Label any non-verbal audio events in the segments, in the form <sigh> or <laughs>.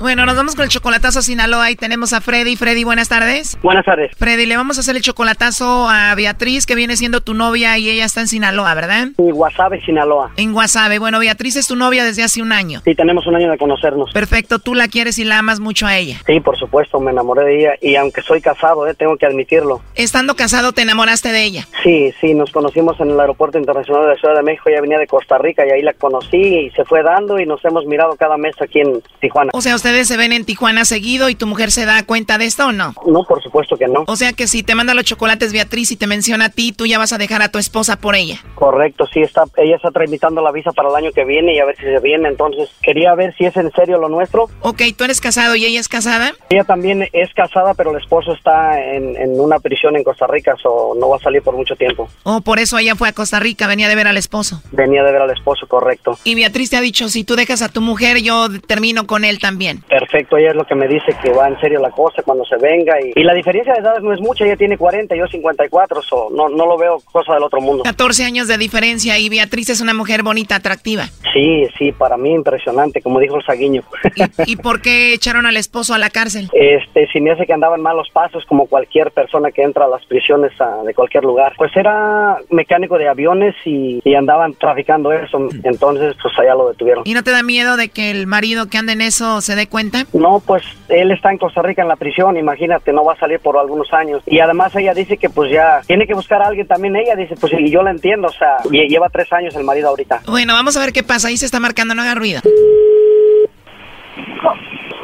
Bueno, nos vamos con el chocolatazo a Sinaloa y tenemos a Freddy. Freddy, buenas tardes. Buenas tardes. Freddy, le vamos a hacer el chocolatazo a Beatriz, que viene siendo tu novia y ella está en Sinaloa, ¿verdad? En Guasave, Sinaloa. En Guasave. Bueno, Beatriz es tu novia desde hace un año. Sí, tenemos un año de conocernos. Perfecto, tú la quieres y la amas mucho a ella. Sí, por supuesto, me enamoré de ella y aunque soy casado, eh, tengo que admitirlo. Estando casado, ¿te enamoraste de ella? Sí, sí, nos conocimos en el Aeropuerto Internacional de la Ciudad de México, ella venía de Costa Rica y ahí la conocí y se fue dando y nos hemos mirado cada mes aquí en Tijuana. O sea, ustedes se ven en Tijuana seguido y tu mujer se da cuenta de esto o no? No, por supuesto que no. O sea que si te manda los chocolates Beatriz y te menciona a ti, tú ya vas a dejar a tu esposa por ella. Correcto, sí, está, ella está tramitando la visa para el año que viene y a ver si se viene, entonces quería ver si es en serio lo nuestro. Ok, ¿tú eres casado y ella es casada? Ella también es casada, pero el esposo está en, en una prisión en Costa Rica, o no va a salir por mucho tiempo. Oh, por eso ella fue a Costa Rica, venía de ver al esposo. Venía de ver al esposo, correcto. Y Beatriz te ha dicho, si tú dejas a tu mujer, yo termino con él también. Perfecto, ella es lo que me dice que va en serio la cosa cuando se venga. Y, y la diferencia de edades no es mucha, ella tiene 40, yo 54, so, no, no lo veo cosa del otro mundo. 14 años de diferencia y Beatriz es una mujer bonita, atractiva. Sí, sí, para mí impresionante, como dijo el saguiño. ¿Y, ¿Y, por qué echaron al esposo a la cárcel? Este, si me hace que andaba en malos pasos, como cualquier persona que entra a las prisiones a, de cualquier lugar. Pues era mecánico de aviones y, y andaban traficando eso, entonces pues allá lo detuvieron. ¿Y no te da miedo de que el marido que anda en eso se dé cuenta? No, pues él está en Costa Rica en la prisión, imagínate, no va a salir por algunos años. Y además ella dice que pues ya tiene que buscar a alguien también, ella dice, pues y yo la entiendo, o sea, lleva tres años el marido ahorita. Bueno, vamos a ver qué pasa, ahí se está marcando, no haga ruido.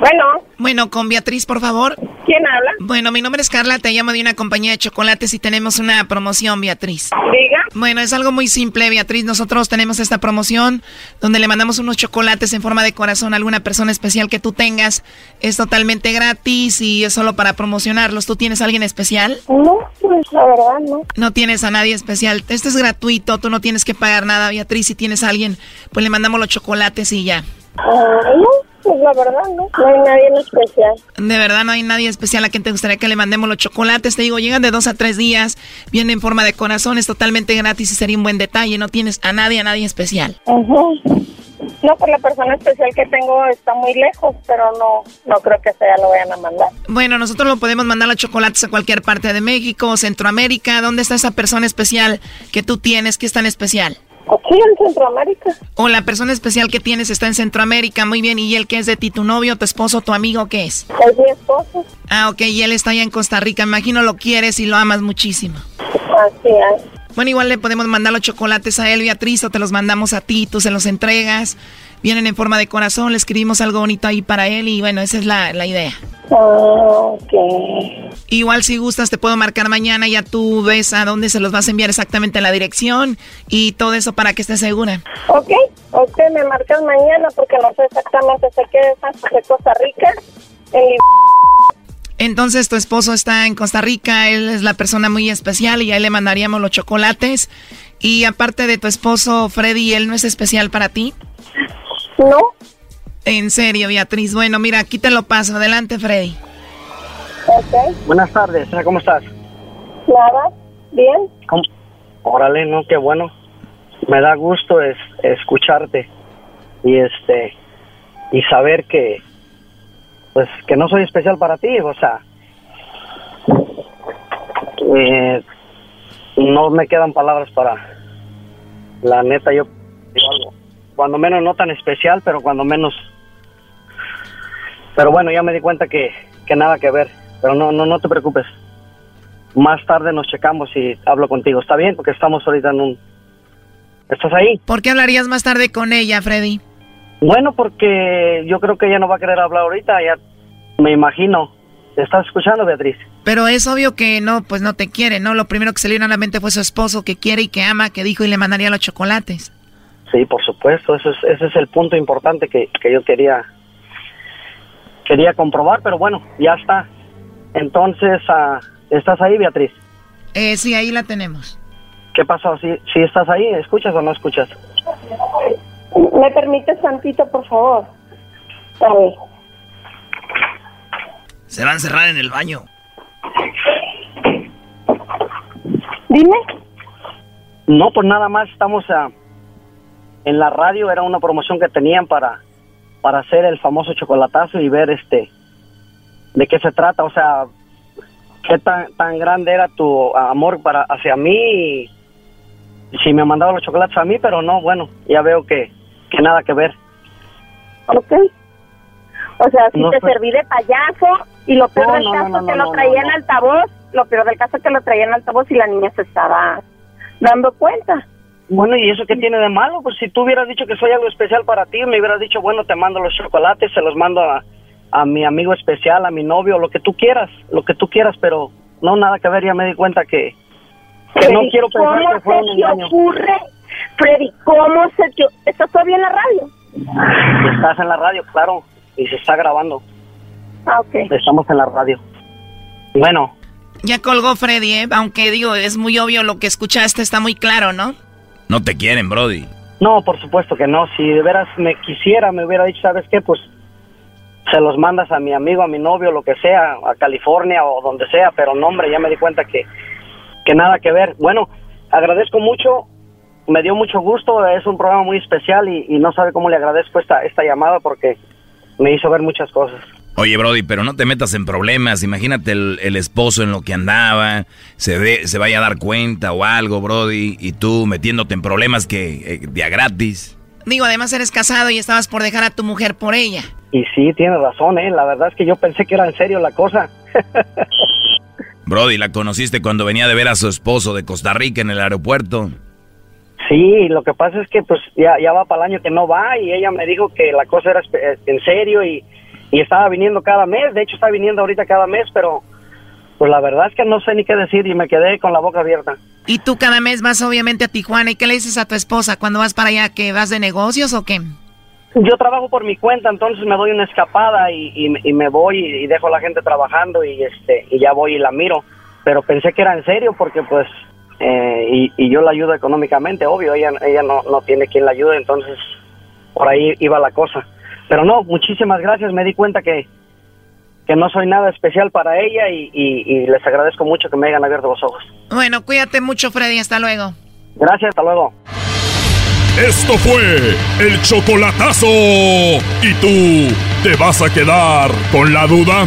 Bueno. Bueno, con Beatriz, por favor. ¿Quién habla? Bueno, mi nombre es Carla, te llamo de una compañía de chocolates y tenemos una promoción, Beatriz. Diga. Bueno, es algo muy simple, Beatriz. Nosotros tenemos esta promoción donde le mandamos unos chocolates en forma de corazón a alguna persona especial que tú tengas. Es totalmente gratis y es solo para promocionarlos. ¿Tú tienes a alguien especial? No, pues la verdad no. No tienes a nadie especial. Esto es gratuito, tú no tienes que pagar nada, Beatriz. Si tienes a alguien, pues le mandamos los chocolates y ya. Uh. Pues la verdad, no. No hay nadie en especial. De verdad, no hay nadie especial a quien te gustaría que le mandemos los chocolates. Te digo, llegan de dos a tres días, vienen en forma de corazón, es totalmente gratis y sería un buen detalle. No tienes a nadie, a nadie especial. Uh -huh. No, pues la persona especial que tengo está muy lejos, pero no, no creo que sea lo vayan a mandar. Bueno, nosotros lo podemos mandar los chocolates a cualquier parte de México, Centroamérica. ¿Dónde está esa persona especial que tú tienes? ¿Qué es tan especial? Aquí en Centroamérica. O la persona especial que tienes está en Centroamérica, muy bien. ¿Y él qué es de ti? ¿Tu novio, tu esposo, tu amigo, qué es? Es mi esposo. Ah, ok, y él está allá en Costa Rica. Imagino lo quieres y lo amas muchísimo. Así es. Bueno, igual le podemos mandar los chocolates a él, Beatriz, o te los mandamos a ti, tú se los entregas. Vienen en forma de corazón, le escribimos algo bonito ahí para él y bueno, esa es la, la idea. Oh. Igual si gustas te puedo marcar mañana, ya tú ves a dónde se los vas a enviar exactamente la dirección y todo eso para que estés segura. Ok, ok, me marcas mañana porque no sé exactamente, sé que es de Costa Rica. En... Entonces tu esposo está en Costa Rica, él es la persona muy especial y ahí le mandaríamos los chocolates. Y aparte de tu esposo, Freddy, ¿él no es especial para ti? No. En serio, Beatriz. Bueno, mira, aquí te lo paso. Adelante, Freddy. Ok. Buenas tardes, ¿cómo estás? Clara, ¿bien? ¿Cómo? Órale, no, qué bueno. Me da gusto es, escucharte y este y saber que pues que no soy especial para ti, o sea, eh, no me quedan palabras para la neta yo digo algo, cuando menos no tan especial, pero cuando menos pero bueno, ya me di cuenta que, que nada que ver, pero no no no te preocupes. Más tarde nos checamos y hablo contigo. ¿Está bien? Porque estamos ahorita en un ¿Estás ahí? ¿Por qué hablarías más tarde con ella, Freddy? Bueno, porque yo creo que ella no va a querer hablar ahorita, ya me imagino. ¿Te estás escuchando, Beatriz? Pero es obvio que no, pues no te quiere, ¿no? Lo primero que se le vino a la mente fue su esposo que quiere y que ama, que dijo y le mandaría los chocolates. Sí, por supuesto, ese es, ese es el punto importante que, que yo quería quería comprobar, pero bueno, ya está. Entonces, uh, ¿estás ahí, Beatriz? Eh, sí, ahí la tenemos. ¿Qué pasó? ¿Sí, ¿Sí estás ahí? ¿Escuchas o no escuchas? ¿Me permites tantito, por favor? Dale. Se va a encerrar en el baño. Dime. No, pues nada más estamos a, en la radio, era una promoción que tenían para, para hacer el famoso chocolatazo y ver este de qué se trata, o sea, qué tan, tan grande era tu amor para hacia mí y si me mandaba los chocolates a mí, pero no, bueno, ya veo que, que nada que ver. Ok. O sea, si te serví de payaso y lo peor del caso que lo traía en altavoz, lo peor del caso es que lo traía en altavoz y la niña se estaba dando cuenta. Bueno, ¿y eso qué tiene de malo? Pues si tú hubieras dicho que soy algo especial para ti, me hubieras dicho, bueno, te mando los chocolates, se los mando a, a mi amigo especial, a mi novio, lo que tú quieras, lo que tú quieras, pero no, nada que ver, ya me di cuenta que, que no quiero pensar ¿Cómo que fue un se te ocurre, Freddy? ¿Cómo se te ¿Estás todavía en la radio? Estás en la radio, claro, y se está grabando. Ah, ok. Estamos en la radio. Bueno, Ya colgó Freddy, ¿eh? Aunque digo, es muy obvio lo que escuchaste, está muy claro, ¿no? No te quieren, Brody. no, por supuesto que no. Si de veras me quisiera, me hubiera dicho, ¿sabes qué? Pues se los mandas a mi amigo, a mi novio, lo que sea, a California o donde sea, pero no, hombre, ya me di cuenta que, que nada que ver. Bueno, agradezco mucho, me dio mucho gusto, es un programa muy especial y, y no sabe cómo le agradezco esta, esta llamada porque me hizo ver muchas cosas. Oye, Brody, pero no te metas en problemas. Imagínate el, el esposo en lo que andaba, se, ve, se vaya a dar cuenta o algo, Brody, y tú metiéndote en problemas que eh, día gratis. Digo, además eres casado y estabas por dejar a tu mujer por ella. Y sí, tiene razón, ¿eh? La verdad es que yo pensé que era en serio la cosa. <laughs> Brody, la conociste cuando venía de ver a su esposo de Costa Rica en el aeropuerto. Sí, lo que pasa es que pues ya, ya va para el año que no va y ella me dijo que la cosa era espe- en serio y, y estaba viniendo cada mes, de hecho está viniendo ahorita cada mes, pero pues la verdad es que no sé ni qué decir y me quedé con la boca abierta. Y tú cada mes vas obviamente a Tijuana. ¿Y qué le dices a tu esposa cuando vas para allá? ¿Que vas de negocios o qué? Yo trabajo por mi cuenta, entonces me doy una escapada y, y, y me voy y dejo a la gente trabajando y este y ya voy y la miro, pero pensé que era en serio porque pues eh, y, y yo la ayudo económicamente, obvio, ella ella no, no tiene quien la ayude, entonces por ahí iba la cosa. Pero no, muchísimas gracias, me di cuenta que, que no soy nada especial para ella y, y, y les agradezco mucho que me hayan abierto los ojos. Bueno, cuídate mucho, Freddy. Hasta luego. Gracias, hasta luego. Esto fue el chocolatazo. ¿Y tú te vas a quedar con la duda?